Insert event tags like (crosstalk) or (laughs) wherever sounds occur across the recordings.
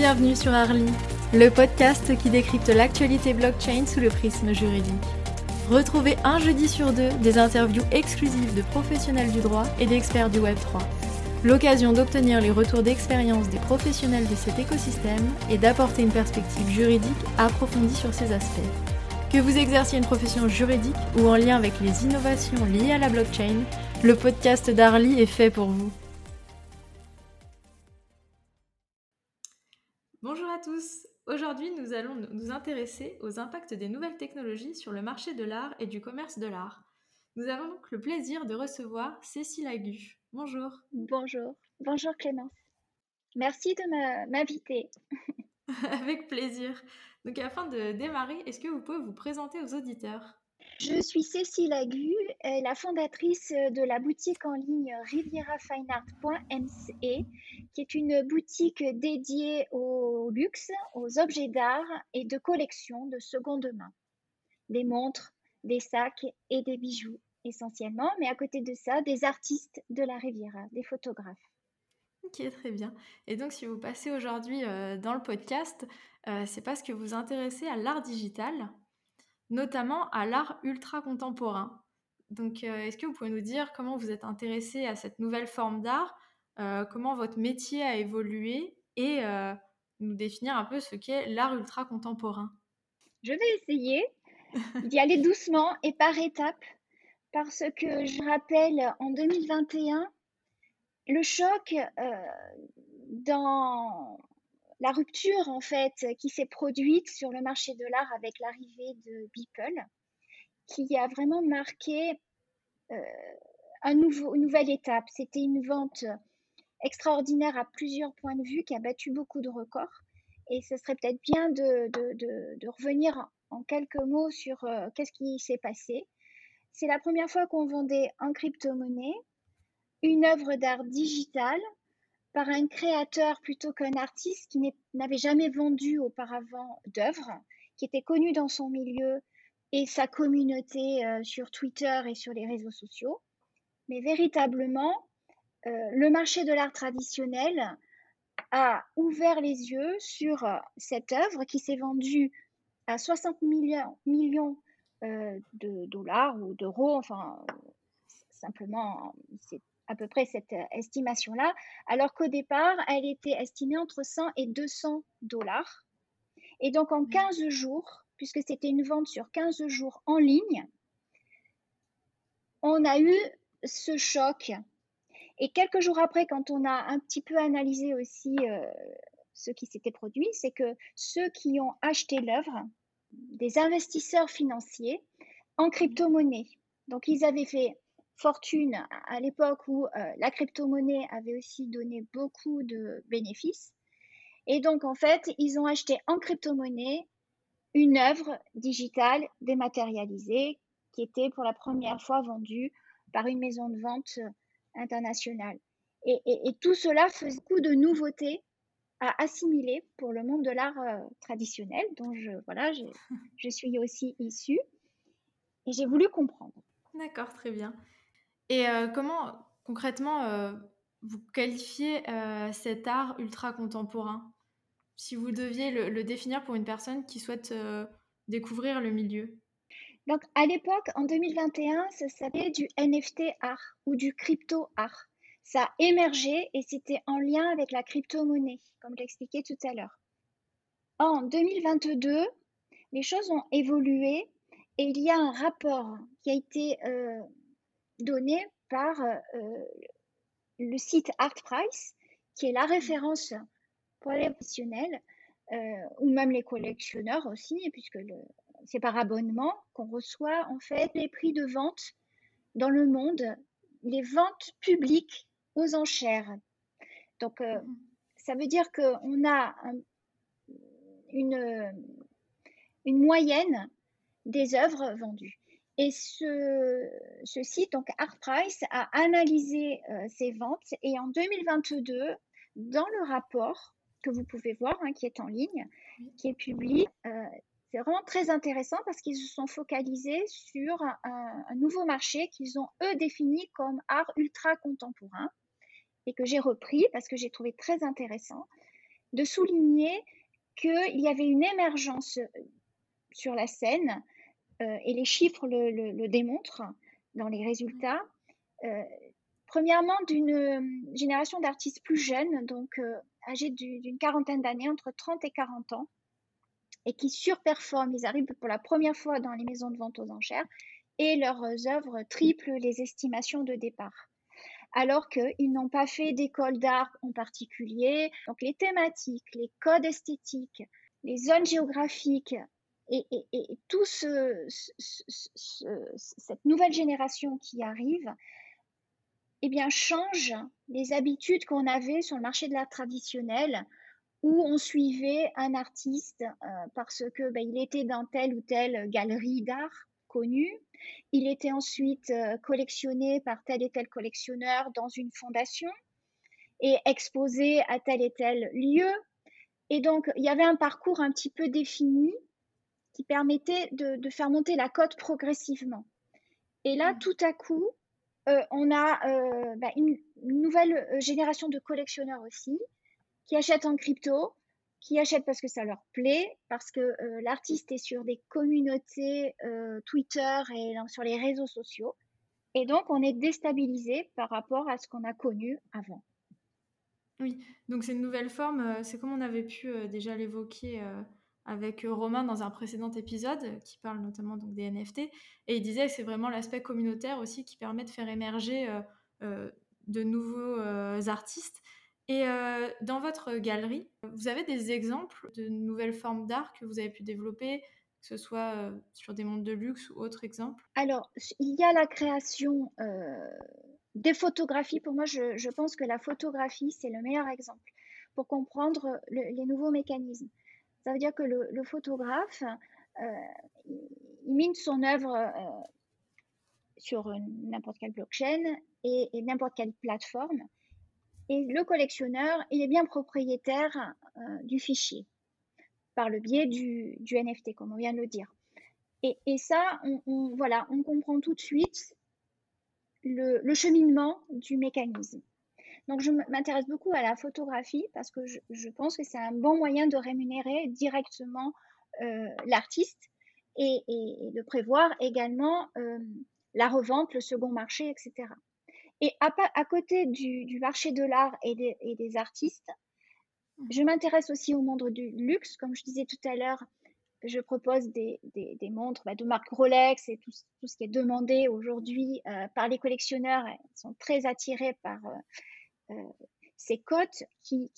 Bienvenue sur Arly, le podcast qui décrypte l'actualité blockchain sous le prisme juridique. Retrouvez un jeudi sur deux des interviews exclusives de professionnels du droit et d'experts du Web3. L'occasion d'obtenir les retours d'expérience des professionnels de cet écosystème et d'apporter une perspective juridique approfondie sur ces aspects. Que vous exerciez une profession juridique ou en lien avec les innovations liées à la blockchain, le podcast d'Arly est fait pour vous. Nous allons nous intéresser aux impacts des nouvelles technologies sur le marché de l'art et du commerce de l'art. Nous avons donc le plaisir de recevoir Cécile Agu. Bonjour. Bonjour. Bonjour Clémence. Merci de m'inviter. (laughs) Avec plaisir. Donc afin de démarrer, est-ce que vous pouvez vous présenter aux auditeurs? Je suis Cécile Agu, euh, la fondatrice de la boutique en ligne rivieraffineart.mce, qui est une boutique dédiée au luxe, aux objets d'art et de collection de seconde main. Des montres, des sacs et des bijoux essentiellement, mais à côté de ça, des artistes de la Riviera, des photographes. Ok, très bien. Et donc, si vous passez aujourd'hui euh, dans le podcast, euh, c'est parce que vous vous intéressez à l'art digital notamment à l'art ultra contemporain. Donc, euh, est-ce que vous pouvez nous dire comment vous êtes intéressé à cette nouvelle forme d'art, euh, comment votre métier a évolué et euh, nous définir un peu ce qu'est l'art ultra contemporain Je vais essayer d'y aller (laughs) doucement et par étapes parce que je rappelle en 2021 le choc dans la rupture en fait qui s'est produite sur le marché de l'art avec l'arrivée de Beeple, qui a vraiment marqué euh, une nouvelle étape. C'était une vente extraordinaire à plusieurs points de vue qui a battu beaucoup de records. Et ce serait peut-être bien de, de, revenir en quelques mots sur euh, qu'est-ce qui s'est passé. C'est la première fois qu'on vendait en crypto-monnaie une œuvre d'art digitale par un créateur plutôt qu'un artiste qui n'avait jamais vendu auparavant d'œuvres, qui était connu dans son milieu et sa communauté euh, sur Twitter et sur les réseaux sociaux. Mais véritablement, euh, le marché de l'art traditionnel a ouvert les yeux sur euh, cette œuvre qui s'est vendue à 60 millions, millions de dollars ou d'euros, enfin simplement c'est à peu près cette euh, estimation-là, alors qu'au départ, elle était estimée entre 100 et 200 dollars. Et donc en 15 mmh. jours, puisque c'était une vente sur 15 jours en ligne, on a eu ce choc. Et quelques jours après, quand on a un petit peu analysé aussi euh, ce qui s'était produit, c'est que ceux qui ont acheté l'œuvre, des investisseurs financiers en crypto-monnaie, donc ils avaient fait fortune à l'époque où euh, la crypto-monnaie avait aussi donné beaucoup de bénéfices. Et donc, en fait, ils ont acheté en crypto-monnaie une œuvre digitale dématérialisée qui était pour la première fois vendue par une maison de vente internationale. Et, tout cela faisait beaucoup de nouveautés à assimiler pour le monde de l'art euh, traditionnel, dont je, voilà, je (laughs) suis aussi issue. Et j'ai voulu comprendre. D'accord, très bien. Et euh, comment concrètement euh, vous qualifiez euh, cet art ultra contemporain Si vous deviez le, définir pour une personne qui souhaite découvrir le milieu donc, à l'époque, en 2021, ça s'appelait du NFT art ou du crypto art. Ça a émergé et c'était en lien avec la crypto-monnaie, comme j'expliquais tout à l'heure. En 2022, les choses ont évolué et il y a un rapport qui a été donné par euh, euh, le site ArtPrice, qui est la référence pour les professionnels euh, ou même les collectionneurs aussi, puisque c'est par abonnement qu'on reçoit en fait les prix de vente dans le monde, les ventes publiques aux enchères. Donc, mmh. ça veut dire qu'on a une, une moyenne des œuvres vendues. Et ce, site, donc ArtPrice, a analysé euh, ces ventes et en 2022, dans le rapport que vous pouvez voir, hein, qui est en ligne, qui est publié, euh, c'est vraiment très intéressant parce qu'ils se sont focalisés sur un, un nouveau marché qu'ils ont, eux, défini comme art ultra contemporain et que j'ai repris parce que j'ai trouvé très intéressant. de souligner qu'il y avait une émergence sur la scène, et les chiffres le, démontrent dans les résultats. premièrement, d'une génération d'artistes plus jeunes, donc âgés d'une quarantaine d'années, entre 30 et 40 ans, et qui surperforment. Ils arrivent pour la première fois dans les maisons de vente aux enchères et leurs œuvres triplent les estimations de départ. Alors qu'ils n'ont pas fait d'école d'art en particulier. Donc les thématiques, les codes esthétiques, les zones géographiques et, et, tout ce, cette nouvelle génération qui arrive, eh bien, change les habitudes qu'on avait sur le marché de l'art traditionnel, où on suivait un artiste euh, parce que ben, il était dans telle ou telle galerie d'art connue. Il était ensuite euh, collectionné par tel et tel collectionneur dans une fondation et exposé à tel et tel lieu. Et donc, il y avait un parcours un petit peu défini qui permettait de, faire monter la cote progressivement. Et là, mmh. tout à coup, euh, on a ben, une, nouvelle génération de collectionneurs aussi qui achètent en crypto, qui achètent parce que ça leur plaît, parce que euh, l'artiste est sur des communautés euh, Twitter et sur les réseaux sociaux. Et donc, on est déstabilisé par rapport à ce qu'on a connu avant. Oui, donc c'est une nouvelle forme, euh, c'est comme on avait pu déjà l'évoquer avec Romain dans un précédent épisode qui parle notamment donc des NFT, et il disait que c'est vraiment l'aspect communautaire aussi qui permet de faire émerger de nouveaux artistes. Et euh, dans votre galerie, vous avez des exemples de nouvelles formes d'art que vous avez pu développer, que ce soit euh, sur des mondes de luxe ou autres exemples? Alors, il y a la création euh, des photographies. Pour moi, je, pense que la photographie, c'est le meilleur exemple pour comprendre les nouveaux mécanismes. Ça veut dire que le, photographe, il mine son œuvre sur n'importe quelle blockchain et n'importe quelle plateforme. Et le collectionneur, il est bien propriétaire euh, du fichier par le biais du, NFT, comme on vient de le dire. Et, ça, on, voilà, on comprend tout de suite le, cheminement du mécanisme. Donc, je m'intéresse beaucoup à la photographie parce que je, pense que c'est un bon moyen de rémunérer directement euh, l'artiste et, de prévoir également euh, la revente, le second marché, etc. Et à, côté du, marché de l'art et, des artistes, mmh. je m'intéresse aussi au monde du luxe. Comme je disais tout à l'heure, je propose des, montres bah, de marque Rolex et tout, ce qui est demandé aujourd'hui euh, par les collectionneurs. Ils sont très attirés par ces cotes qui,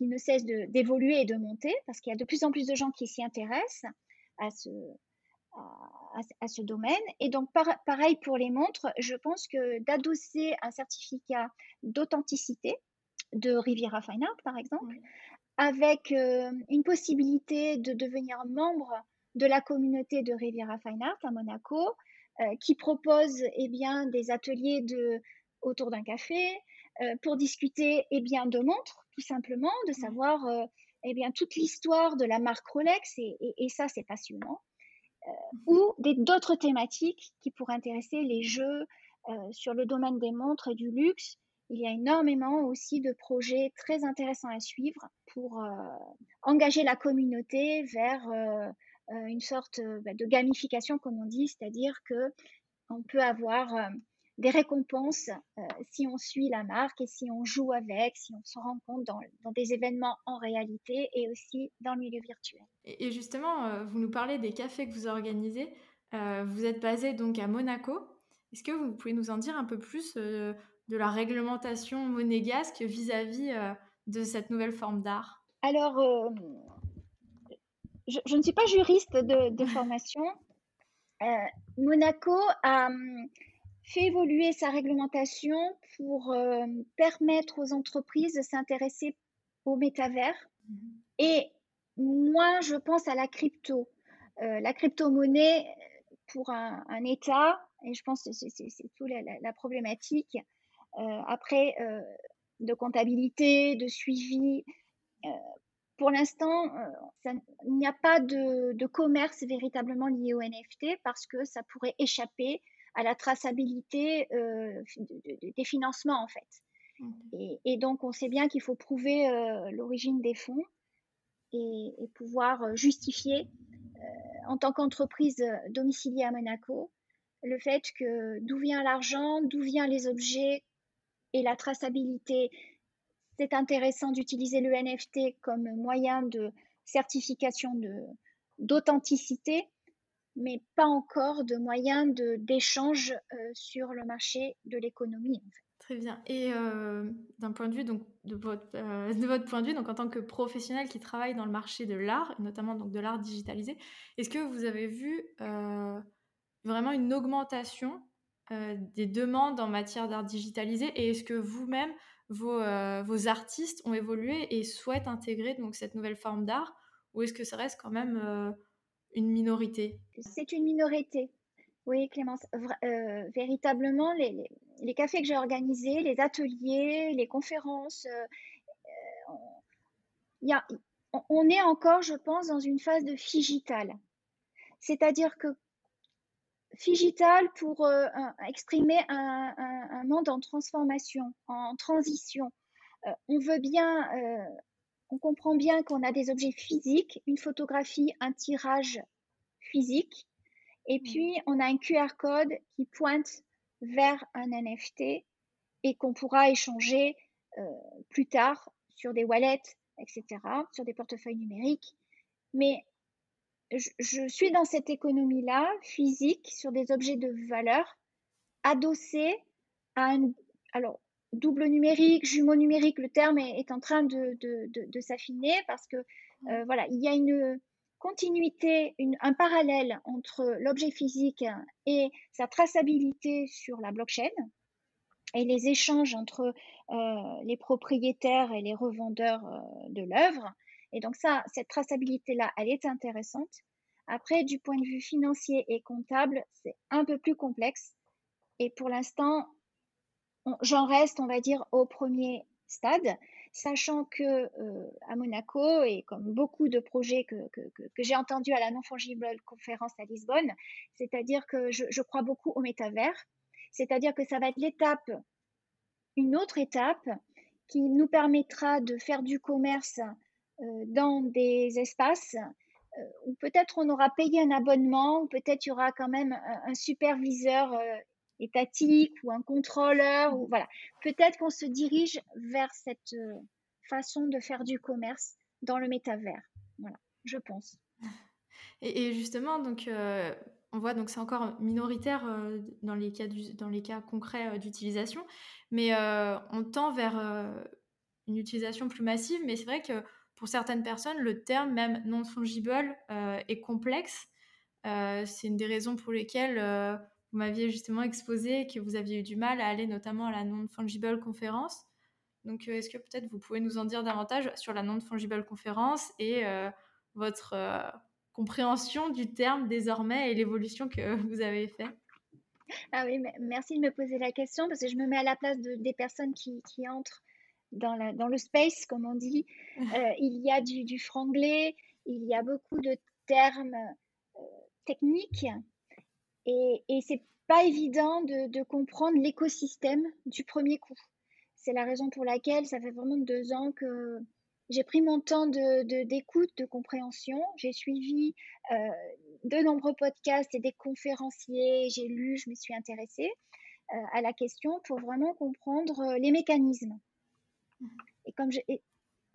ne cessent d'évoluer et de monter parce qu'il y a de plus en plus de gens qui s'y intéressent à ce, à, ce domaine. Et donc, pareil pour les montres, je pense que d'adosser un certificat d'authenticité de Riviera Fine Art, par exemple, avec euh, une possibilité de devenir membre de la communauté de Riviera Fine Art à Monaco, euh, qui propose eh bien, des ateliers de, autour d'un café euh, pour discuter eh bien, de montres, tout simplement, de savoir eh bien, toute l'histoire de la marque Rolex, et ça, c'est passionnant. Euh, ou d'autres thématiques qui pourraient intéresser les jeux euh, sur le domaine des montres et du luxe. Il y a énormément aussi de projets très intéressants à suivre pour euh, engager la communauté vers une sorte bah, de gamification, comme on dit, c'est-à-dire que on peut avoir des récompenses euh, si on suit la marque et si on joue avec, si on se rend compte dans, des événements en réalité et aussi dans le milieu virtuel. Et, justement, euh, vous nous parlez des cafés que vous organisez. Euh, vous êtes basé donc à Monaco. Est-ce que vous pouvez nous en dire un peu plus de la réglementation monégasque vis-à-vis de cette nouvelle forme d'art? Alors, je, ne suis pas juriste de, de formation. Monaco a fait évoluer sa réglementation pour euh, permettre aux entreprises de s'intéresser au métavers. Mm-hmm. Et moi, je pense à la crypto. Euh, la crypto-monnaie pour un, État, et je pense que c'est tout la, problématique, euh, après, de comptabilité, de suivi. pour l'instant, il n'y a pas de, de, commerce véritablement lié au NFT parce que ça pourrait échapper à la traçabilité euh, des financements en fait. Et, donc, on sait bien qu'il faut prouver l'origine des fonds et, pouvoir justifier, en tant qu'entreprise domiciliée à Monaco, le fait que d'où vient l'argent, d'où viennent les objets et la traçabilité. C'est intéressant d'utiliser le NFT comme moyen de certification d'authenticité, mais pas encore de moyen d'échange euh, sur le marché de l'économie. Très bien. Et euh, d'un point de vue donc de votre, euh, de votre point de vue donc en tant que professionnel qui travaille dans le marché de l'art, notamment donc de l'art digitalisé, est-ce que vous avez vu vraiment une augmentation des demandes en matière d'art digitalisé? Et est-ce que vous-même vos, vos, artistes ont évolué et souhaitent intégrer donc cette nouvelle forme d'art? Ou est-ce que ça reste quand même minorité C'est une minorité. Oui, Clémence. Euh, véritablement, les, cafés que j'ai organisés, les ateliers, les conférences, euh, a, on est encore, je pense, dans une phase de figital. C'est-à-dire que figital pour euh, exprimer un, un, un, monde en transformation, en transition. on veut bien, on comprend bien qu'on a des objets physiques, une photographie, un tirage physique, et mmh. puis, on a un QR code qui pointe vers un NFT et qu'on pourra échanger euh, plus tard sur des wallets, etc., sur des portefeuilles numériques. Mais je, suis dans cette économie-là, physique, sur des objets de valeur, adossés à un alors, double numérique, jumeau numérique, le terme est, en train de, de, s'affiner parce que, mmh. euh, voilà, il y a une, continuité, un parallèle entre l'objet physique et sa traçabilité sur la blockchain et les échanges entre euh, les propriétaires et les revendeurs euh, de l'œuvre. Et donc ça, cette traçabilité-là, elle est intéressante. Après, du point de vue financier et comptable, c'est un peu plus complexe. Et pour l'instant, j'en reste, on va dire, au premier stade sachant que euh, à Monaco, et comme beaucoup de projets que, j'ai entendus à la non-fungible conférence à Lisbonne, c'est-à-dire que je, crois beaucoup au métavers, c'est-à-dire que ça va être l'étape, une autre étape qui nous permettra de faire du commerce euh, dans des espaces euh, où peut-être on aura payé un abonnement, ou peut-être il y aura quand même un, superviseur étatique ou un contrôleur ou voilà. Peut-être qu'on se dirige vers cette euh, façon de faire du commerce dans le métavers. Voilà, je pense. (laughs) Et, justement, donc euh, on voit donc c'est encore minoritaire euh, dans les cas dans les cas concrets d'utilisation, mais on tend vers une utilisation plus massive. Mais c'est vrai que pour certaines personnes, le terme même non fungible est complexe. c'est une des raisons pour lesquelles vous m'aviez justement exposé que vous aviez eu du mal à aller notamment à la non-fungible conférence. Donc, euh, est-ce que peut-être vous pouvez nous en dire davantage sur la non-fungible conférence et euh, votre euh, compréhension du terme désormais et l'évolution que (laughs) vous avez fait? Ah oui, merci de me poser la question parce que je me mets à la place de, des personnes qui, qui entrent dans, la, dans, le space, comme on dit. (laughs) il y a du, du franglais, il y a beaucoup de termes techniques et, et c'est pas évident de, comprendre l'écosystème du premier coup. C'est la raison pour laquelle ça fait vraiment deux ans que j'ai pris mon temps de, d'écoute, de, compréhension. J'ai suivi euh, de nombreux podcasts et des conférenciers. J'ai lu, je me suis intéressée euh, à la question pour vraiment comprendre euh, les mécanismes. Et comme j'ai,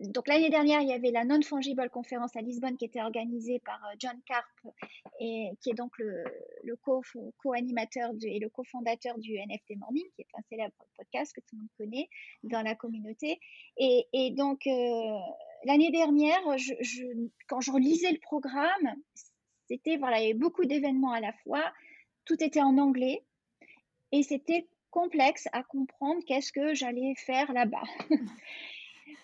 donc l'année dernière, il y avait la Non-Fungible Conférence à Lisbonne qui était organisée par euh, John Carp, et, qui est donc le, co-animateur et le cofondateur du NFT Morning, qui est un célèbre podcast que tout le monde connaît dans la communauté. Et, donc euh, l'année dernière, quand je relisais le programme, c'était voilà, il y avait beaucoup d'événements à la fois, tout était en anglais et c'était complexe à comprendre qu'est-ce que j'allais faire là-bas. (laughs)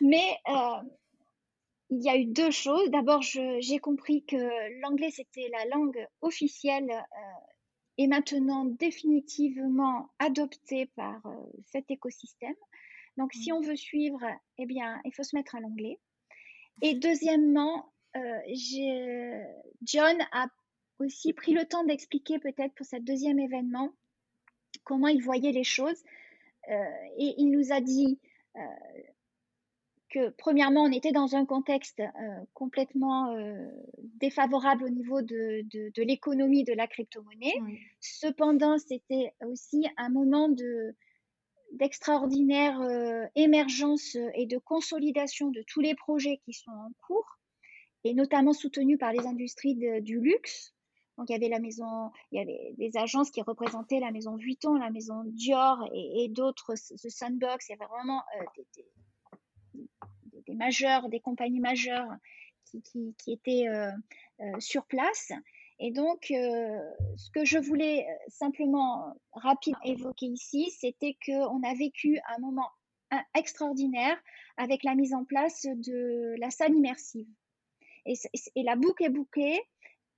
Mais euh, il y a eu deux choses. D'abord, j'ai compris que l'anglais, c'était la langue officielle euh, et maintenant définitivement adoptée par euh, cet écosystème. Donc, si on veut suivre, eh bien, il faut se mettre à l'anglais. Et deuxièmement, John a aussi pris le temps d'expliquer peut-être pour ce deuxième événement comment il voyait les choses et il nous a dit que premièrement, on était dans un contexte complètement défavorable au niveau de, de, l'économie de la crypto-monnaie. Cependant, c'était aussi un moment de, d'extraordinaire émergence et de consolidation de tous les projets qui sont en cours, et notamment soutenus par les industries du luxe. Donc, il y avait la maison, il y avait des agences qui représentaient la maison Vuitton, la maison Dior et, d'autres, ce Sunbox. Il y avait vraiment des, des majeurs, des compagnies majeures qui, étaient euh, euh, sur place. Et donc, euh, ce que je voulais simplement rapidement évoquer ici, c'était qu'on a vécu un moment extraordinaire avec la mise en place de la salle immersive. Et, la boucle est bouclée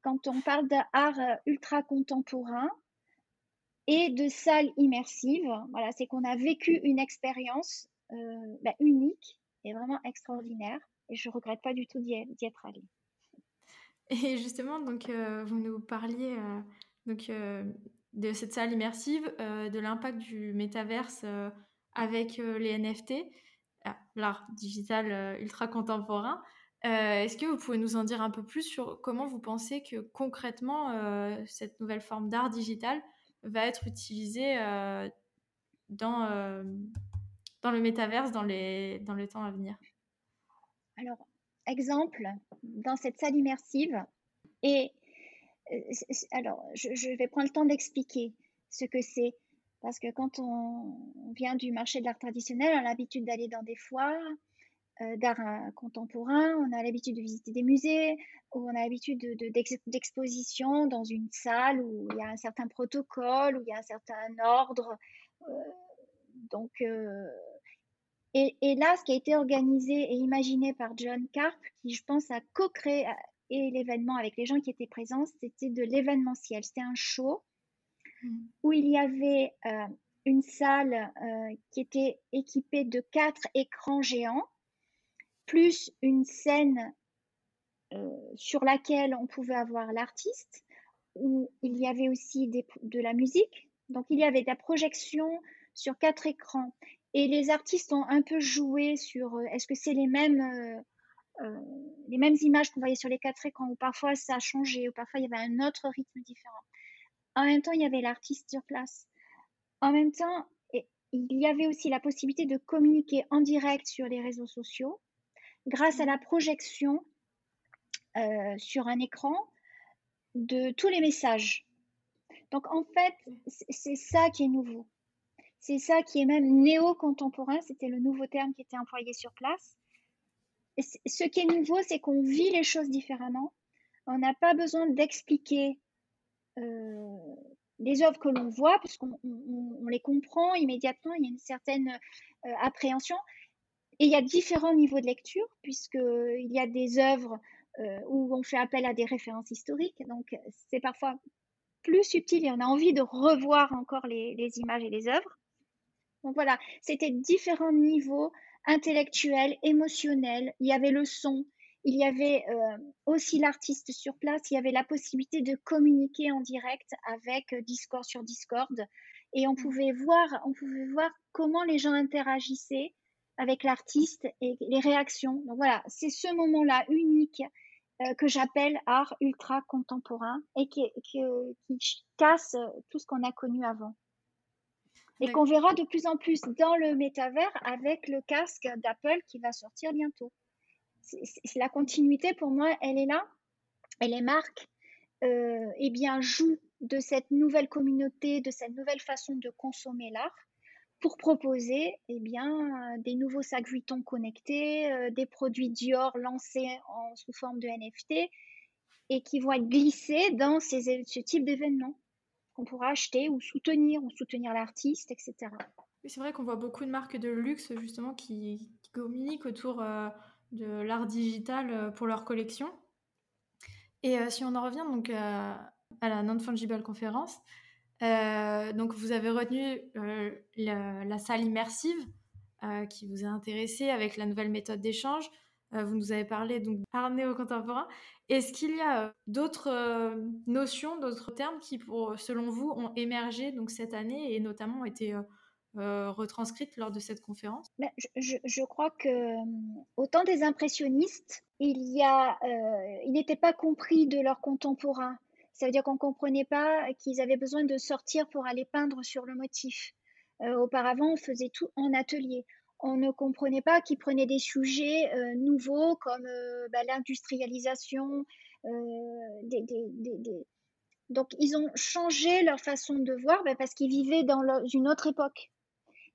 quand on parle d'art ultra contemporain et de salle immersive. Voilà, c'est qu'on a vécu une expérience bah, unique est vraiment extraordinaire et je regrette pas du tout d'y être allée. Et justement, donc, euh, vous nous parliez euh, donc, euh, de cette salle immersive, de l'impact du métaverse avec les NFT, l'art digital ultra contemporain. Est-ce que vous pouvez nous en dire un peu plus sur comment vous pensez que concrètement cette nouvelle forme d'art digital va être utilisée dans dans le métaverse dans les, dans le temps à venir Alors, exemple, dans cette salle immersive, et euh, alors, je, vais prendre le temps d'expliquer ce que c'est. Parce que quand on vient du marché de l'art traditionnel, on a l'habitude d'aller dans des foires euh, d'art euh, contemporain, on a l'habitude de visiter des musées, ou on a l'habitude d'exposition dans une salle où il y a un certain protocole, où il y a un certain ordre. donc, et, là, ce qui a été organisé et imaginé par John Carp, qui je pense a co-créé l'événement avec les gens qui étaient présents, c'était de l'événementiel. C'était un show mmh. où il y avait euh, une salle euh, qui était équipée de quatre écrans géants, plus une scène euh, sur laquelle on pouvait avoir l'artiste, où il y avait aussi de la musique. Donc il y avait de la projection sur quatre écrans. Et les artistes ont un peu joué sur euh, est-ce que c'est les mêmes, euh, euh, les mêmes images qu'on voyait sur les quatre écrans, ou parfois ça a changé, ou parfois il y avait un autre rythme différent. En même temps, il y avait l'artiste sur place. En même temps, il y avait aussi la possibilité de communiquer en direct sur les réseaux sociaux grâce à la projection sur un écran de tous les messages. Donc en fait, c'est ça qui est nouveau. C'est ça qui est même néo-contemporain, c'était le nouveau terme qui était employé sur place. ce qui est nouveau, c'est qu'on vit les choses différemment. On n'a pas besoin d'expliquer euh, les œuvres que l'on voit, parce qu'on les comprend immédiatement, il y a une certaine euh, appréhension. Et il y a différents niveaux de lecture, puisqu'il y a des œuvres euh, où on fait appel à des références historiques, donc c'est parfois plus subtil et on a envie de revoir encore les images et les œuvres. Donc voilà, c'était différents niveaux intellectuels, émotionnels. Il y avait le son, il y avait euh, aussi l'artiste sur place, il y avait la possibilité de communiquer en direct avec euh, Discord sur Discord. Et on mmh. pouvait voir, on pouvait voir comment les gens interagissaient avec l'artiste et les réactions. Donc voilà, c'est ce moment-là unique euh, que j'appelle art ultra contemporain et qui, qui casse tout ce qu'on a connu avant et qu'on verra de plus en plus dans le métavers avec le casque d'Apple qui va sortir bientôt. C'est la continuité pour moi, elle est là. Et les marques euh, eh bien, jouent de cette nouvelle communauté, de cette nouvelle façon de consommer l'art pour proposer eh bien, des nouveaux sacs Vuitton connectés, euh, des produits Dior lancés en, sous forme de NFT et qui vont être glissés dans ces, ce type d'événements qu'on pourra acheter ou soutenir, ou soutenir l'artiste, etc. c'est vrai qu'on voit beaucoup de marques de luxe justement qui, communiquent autour euh, de l'art digital euh, pour leur collection. Et euh, si on en revient donc à la Non-Fungible Conférence, donc vous avez retenu la, salle immersive qui vous a intéressé avec la nouvelle méthode d'échange. Vous nous avez parlé donc d'art néo-contemporain. Est-ce qu'il y a d'autres notions, d'autres termes qui, selon vous, ont émergé donc cette année et notamment ont été retranscrites lors de cette conférence? Ben, je, crois que autant des impressionnistes, il y a, il n'était pas compris de leurs contemporains. Ça veut dire qu'on ne comprenait pas qu'ils avaient besoin de sortir pour aller peindre sur le motif. auparavant, on faisait tout en atelier on ne comprenait pas qu'ils prenaient des sujets euh, nouveaux comme euh, bah, l'industrialisation. Euh, Donc, ils ont changé leur façon de voir bah, parce qu'ils vivaient dans une autre époque.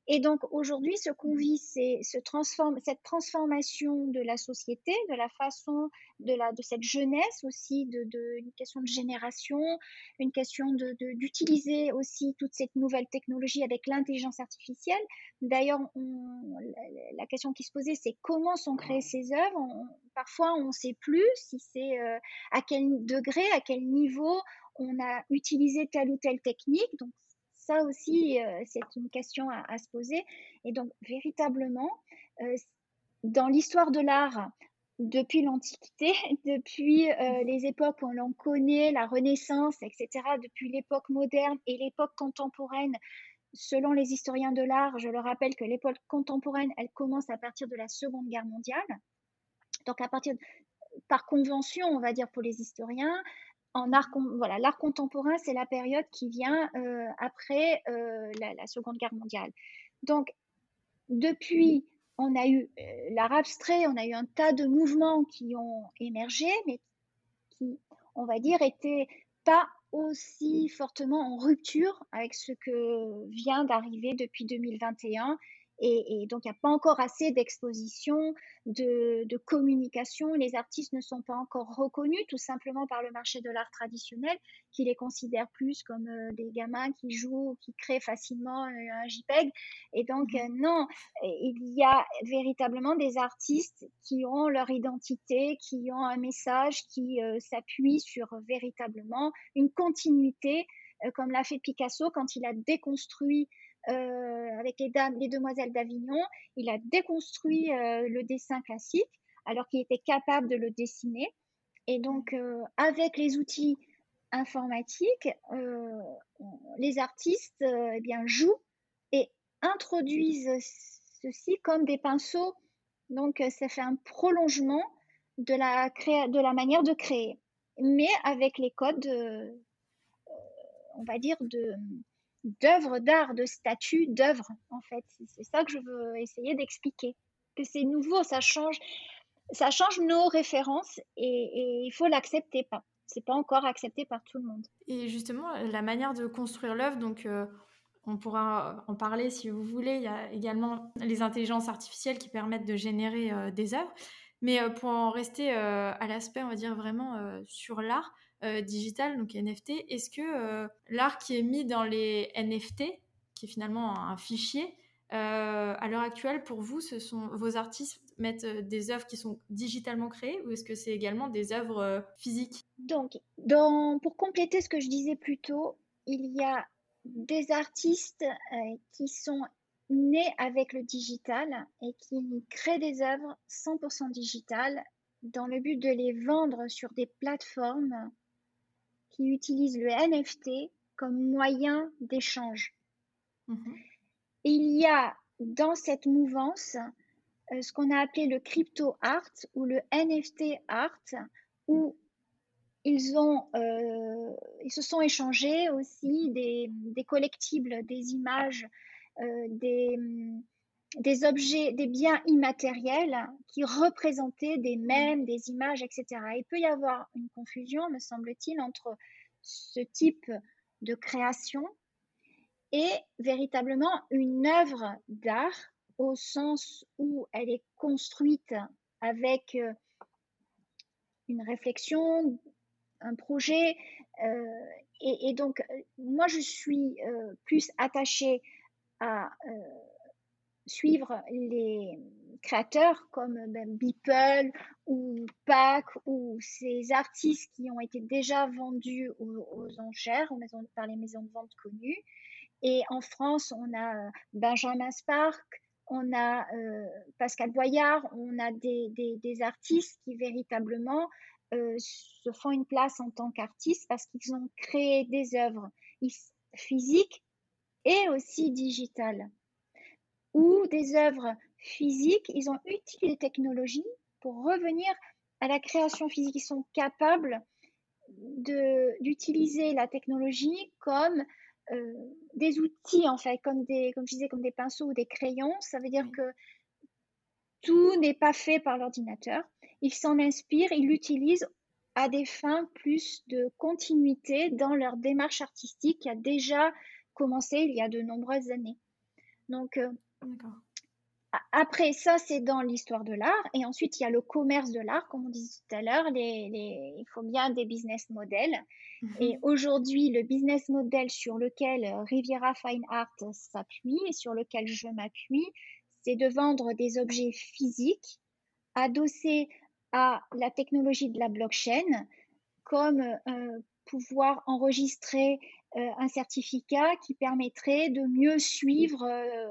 Et donc aujourd'hui, ce qu'on vit, c'est ce transforme, cette transformation de la société, de la façon de, la, de cette jeunesse aussi, de, de une question de génération, une question d'utiliser de, aussi toute cette nouvelle technologie avec l'intelligence artificielle. D'ailleurs, la, question qui se posait, c'est comment sont créées ces œuvres. parfois, on ne sait plus si c'est euh, à quel degré, à quel niveau on a utilisé telle ou telle technique. Donc, ça aussi, euh, c'est une question à, se poser. Et donc, véritablement, euh, dans l'histoire de l'art, depuis l'Antiquité, (laughs) depuis euh, les époques où l'on connaît, la Renaissance, etc., depuis l'époque moderne et l'époque contemporaine, selon les historiens de l'art, je le rappelle que l'époque contemporaine, elle commence à partir de la Seconde Guerre mondiale. Donc, à partir, par convention, on va dire pour les historiens, art, voilà, l'art contemporain, c'est la période qui vient euh, après euh, la, Seconde Guerre mondiale. Donc, depuis, on a eu euh, l'art abstrait, on a eu un tas de mouvements qui ont émergé, mais qui, on va dire, étaient pas aussi fortement en rupture avec ce que vient d'arriver depuis 2021 et, donc, il n'y a pas encore assez d'exposition, de, communication. Les artistes ne sont pas encore reconnus, tout simplement par le marché de l'art traditionnel, qui les considère plus comme euh, des gamins qui jouent, qui créent facilement euh, un JPEG. Et donc, mmh euh, non, il y a véritablement des artistes qui ont leur identité, qui ont un message qui s'appuie sur véritablement une continuité, comme l'a fait Picasso quand il a déconstruit euh, avec les, dames, les demoiselles d'Avignon, il a déconstruit euh, le dessin classique alors qu'il était capable de le dessiner. Et donc, euh, avec les outils informatiques, les artistes eh bien, jouent et introduisent ceci comme des pinceaux. Donc, ça fait un prolongement de la, de la manière de créer, mais avec les codes, on va dire, de, d'œuvres d'art, de statues, d'œuvres, en fait. C'est ça que je veux essayer d'expliquer. Que c'est nouveau, ça change, ça change nos références et, il faut l'accepter pas. C'est pas encore accepté par tout le monde. Et justement, la manière de construire l'œuvre, donc euh, on pourra en parler si vous voulez. Il y a également les intelligences artificielles qui permettent de générer euh, des œuvres. Mais euh, pour en rester à l'aspect, on va dire vraiment sur l'art, euh, digital, donc NFT, est-ce que euh, l'art qui est mis dans les NFT, qui est finalement un fichier, euh, à l'heure actuelle, pour vous, ce sont vos artistes mettent des œuvres qui sont digitalement créées ou est-ce que c'est également des œuvres physiques? Donc, pour compléter ce que je disais plus tôt, il y a des artistes qui sont nés avec le digital et qui créent des œuvres 100% digitales dans le but de les vendre sur des plateformes qui utilisent le NFT comme moyen d'échange. Mhm. Il y a dans cette mouvance euh, ce qu'on a appelé le crypto art ou le NFT art, où ils, ont, euh, ils se sont échangés aussi des, des collectibles, des images, euh, des, des objets, des biens immatériels qui représentaient des mèmes, des images, etc. Il peut y avoir une confusion, me semble-t-il, entre ce type de création et véritablement une œuvre d'art au sens où elle est construite avec euh, une réflexion, un projet. Euh, et, donc, moi, je suis euh, plus attachée à suivre les créateurs comme ben, Beeple ou Pac ou ces artistes qui ont été déjà vendus aux, enchères aux maisons, par les maisons de vente connues. Et en France, on a euh, Benjamin Spark, on a euh, Pascal Boyard, on a des, des, artistes qui véritablement euh, se font une place en tant qu'artistes parce qu'ils ont créé des œuvres physiques et aussi digitales. Ou des œuvres physiques, ils ont utilisé les technologies pour revenir à la création physique. Ils sont capables d'utiliser la technologie comme euh, des outils, en fait, comme, des, comme je disais, comme des pinceaux ou des crayons. Ça veut dire que tout n'est pas fait par l'ordinateur. Ils s'en inspirent, ils l'utilisent à des fins plus de continuité dans leur démarche artistique qui a déjà commencé il y a de nombreuses années. Donc, euh, après ça, c'est dans l'histoire de l'art. Et ensuite, il y a le commerce de l'art, comme on disait tout à l'heure. il faut bien des business models. Mhm. Et aujourd'hui, le business model sur lequel Riviera Fine Art s'appuie et sur lequel je m'appuie, c'est de vendre des objets physiques adossés à la technologie de la blockchain, comme euh, pouvoir enregistrer euh, un certificat qui permettrait de mieux suivre euh,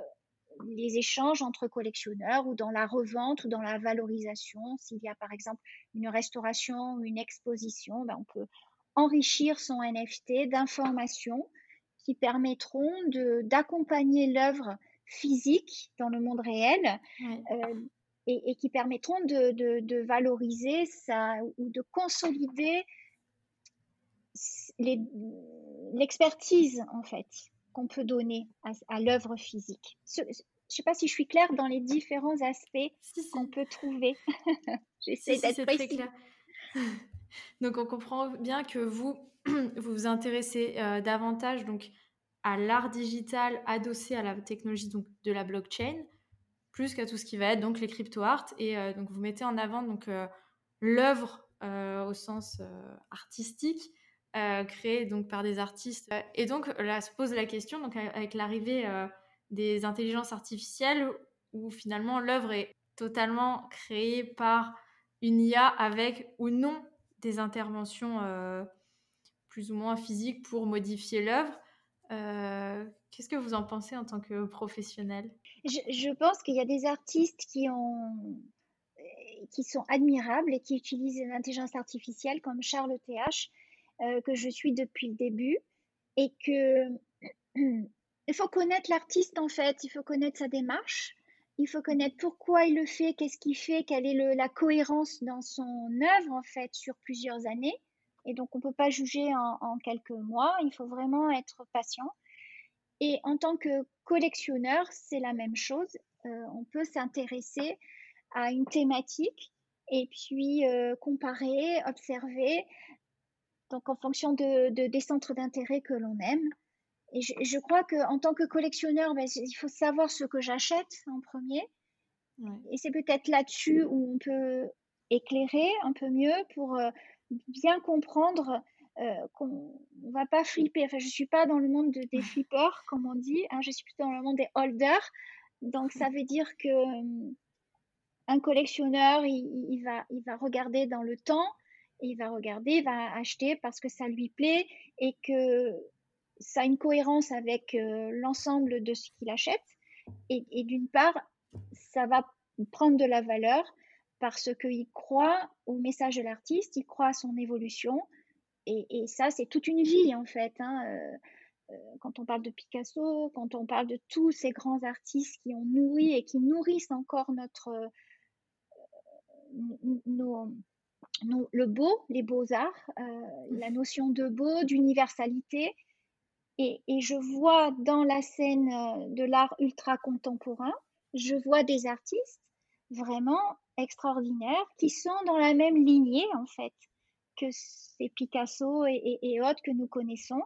les échanges entre collectionneurs ou dans la revente ou dans la valorisation. S'il y a par exemple une restauration ou une exposition, ben, on peut enrichir son NFT d'informations qui permettront d'accompagner l'œuvre physique dans le monde réel euh, et, qui permettront de, de, valoriser ça ou de consolider l'expertise en fait qu'on peut donner à, l'œuvre physique. Je ne sais pas si je suis claire dans les différents aspects qu'on peut trouver. (laughs) J'essaie d'être très clair. (laughs) Donc on comprend bien que vous (clears throat) vous, vous intéressez euh, davantage donc à l'art digital adossé à la technologie donc de la blockchain plus qu'à tout ce qui va être donc les crypto art et euh, donc vous mettez en avant donc euh, l'œuvre au sens artistique euh, donc par des artistes. Et donc là se pose la question, donc avec l'arrivée euh, des intelligences artificielles, où finalement l'œuvre est totalement créée par une IA avec ou non des interventions euh, plus ou moins physiques pour modifier l'œuvre. Qu'est-ce que vous en pensez en tant que professionnel? Je, pense qu'il y a des artistes qui sont admirables et qui utilisent l'intelligence artificielle comme Charles TH euh, que je suis depuis le début et que (clears throat) il faut connaître l'artiste en fait, il faut connaître sa démarche, il faut connaître pourquoi il le fait, qu'est-ce qu'il fait, quelle est la cohérence dans son œuvre en fait sur plusieurs années. Et donc on ne peut pas juger en, quelques mois, il faut vraiment être patient. Et en tant que collectionneur, c'est la même chose. Euh, on peut s'intéresser à une thématique et puis euh, comparer, observer, donc en fonction de, des centres d'intérêt que l'on aime. Et je, crois qu'en tant que collectionneur, ben, il faut savoir ce que j'achète en premier. Et c'est peut-être là-dessus où on peut éclairer un peu mieux pour euh, bien comprendre euh, qu'on ne va pas flipper. Enfin, je ne suis pas dans le monde des (laughs) flippers, comme on dit. Hein, je suis plutôt dans le monde des holders. Donc, ça veut dire que euh, un collectionneur, il, va, il va regarder dans le temps il va regarder, il va acheter parce que ça lui plaît et que ça a une cohérence avec euh, l'ensemble de ce qu'il achète. Et, d'une part, ça va prendre de la valeur parce qu'il croit au message de l'artiste, il croit à son évolution. Et, ça, c'est toute une vie en fait. Hein, euh, euh, quand on parle de Picasso, quand on parle de tous ces grands artistes qui ont nourri et qui nourrissent encore notre, nos, le beau, les beaux-arts, euh, la notion de beau, d'universalité. Et, je vois dans la scène euh, de l'art ultra contemporain, je vois des artistes vraiment extraordinaires qui sont dans la même lignée en fait que ces Picasso et, autres que nous connaissons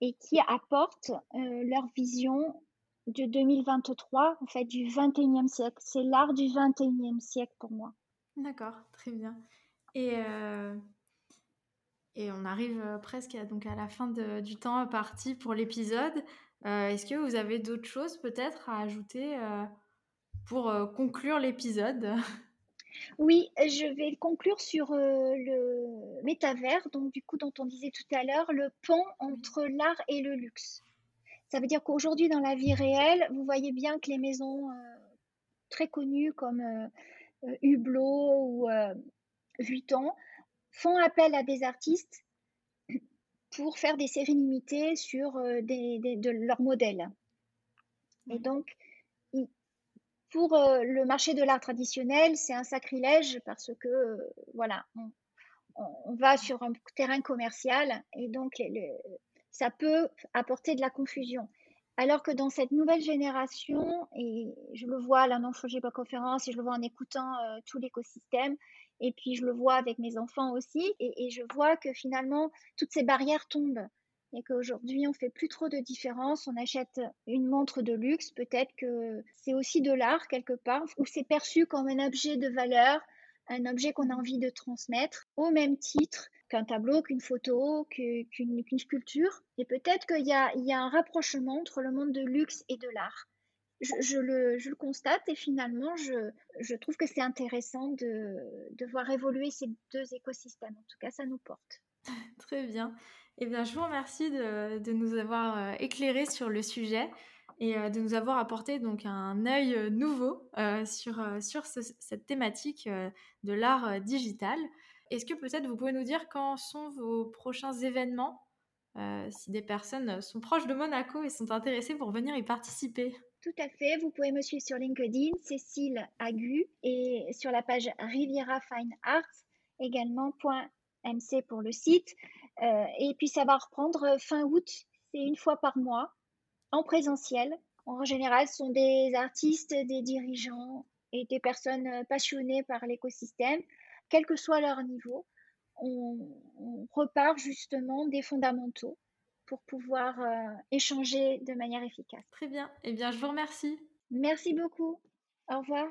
et qui apportent euh, leur vision de 2023, en fait du 21e siècle. C'est l'art du 21e siècle pour moi. D'accord, très bien. Et, euh, et on arrive euh, presque à, donc à la fin du temps parti pour l'épisode. Euh, est-ce que vous avez d'autres choses peut-être à ajouter pour conclure l'épisode? (laughs) Oui, je vais conclure sur le métavers, donc du coup dont on disait tout à l'heure, le pont entre l'art et le luxe. Ça veut dire qu'aujourd'hui dans la vie réelle, vous voyez bien que les maisons très connues comme Hublot ou Vuitton font appel à des artistes (clears throat) pour faire des séries limitées sur euh, des, de leurs modèles. Et donc, pour le marché de l'art traditionnel, c'est un sacrilège parce que, voilà, on, va sur un terrain commercial et donc ça peut apporter de la confusion. Alors que dans cette nouvelle génération, et je le vois là, non, je pas conférence, et je le vois en écoutant tout l'écosystème, et puis je le vois avec mes enfants aussi, et, je vois que finalement, toutes ces barrières tombent. Et qu'aujourd'hui, on fait plus trop de différence. On achète une montre de luxe, peut-être que c'est aussi de l'art quelque part, ou c'est perçu comme un objet de valeur, un objet qu'on a envie de transmettre, au même titre qu'un tableau, qu'une photo, qu'une sculpture. Et peut-être qu'il y, y a, un rapprochement entre le monde de luxe et de l'art. Je, le, constate et finalement, je, trouve que c'est intéressant de, voir évoluer ces deux écosystèmes. En tout cas, ça nous porte. (laughs) Très bien. Eh bien, je vous remercie de, nous avoir euh, éclairé sur le sujet et euh, de nous avoir apporté donc un œil euh, nouveau sur, cette thématique de l'art digital. Est-ce que peut-être vous pouvez nous dire quand sont vos prochains événements si des personnes sont proches de Monaco et sont intéressées pour venir y participer? Tout à fait, vous pouvez me suivre sur LinkedIn, Cécile Agu, et sur la page Riviera Fine Arts, également .mc pour le site. Euh, et puis ça va reprendre fin août, c'est une fois par mois, en présentiel. En général, ce sont des artistes, des dirigeants et des personnes passionnées par l'écosystème quel que soit leur niveau, on, repart justement des fondamentaux pour pouvoir euh, échanger de manière efficace. Très bien. Eh bien, je vous remercie. Merci beaucoup. Au revoir.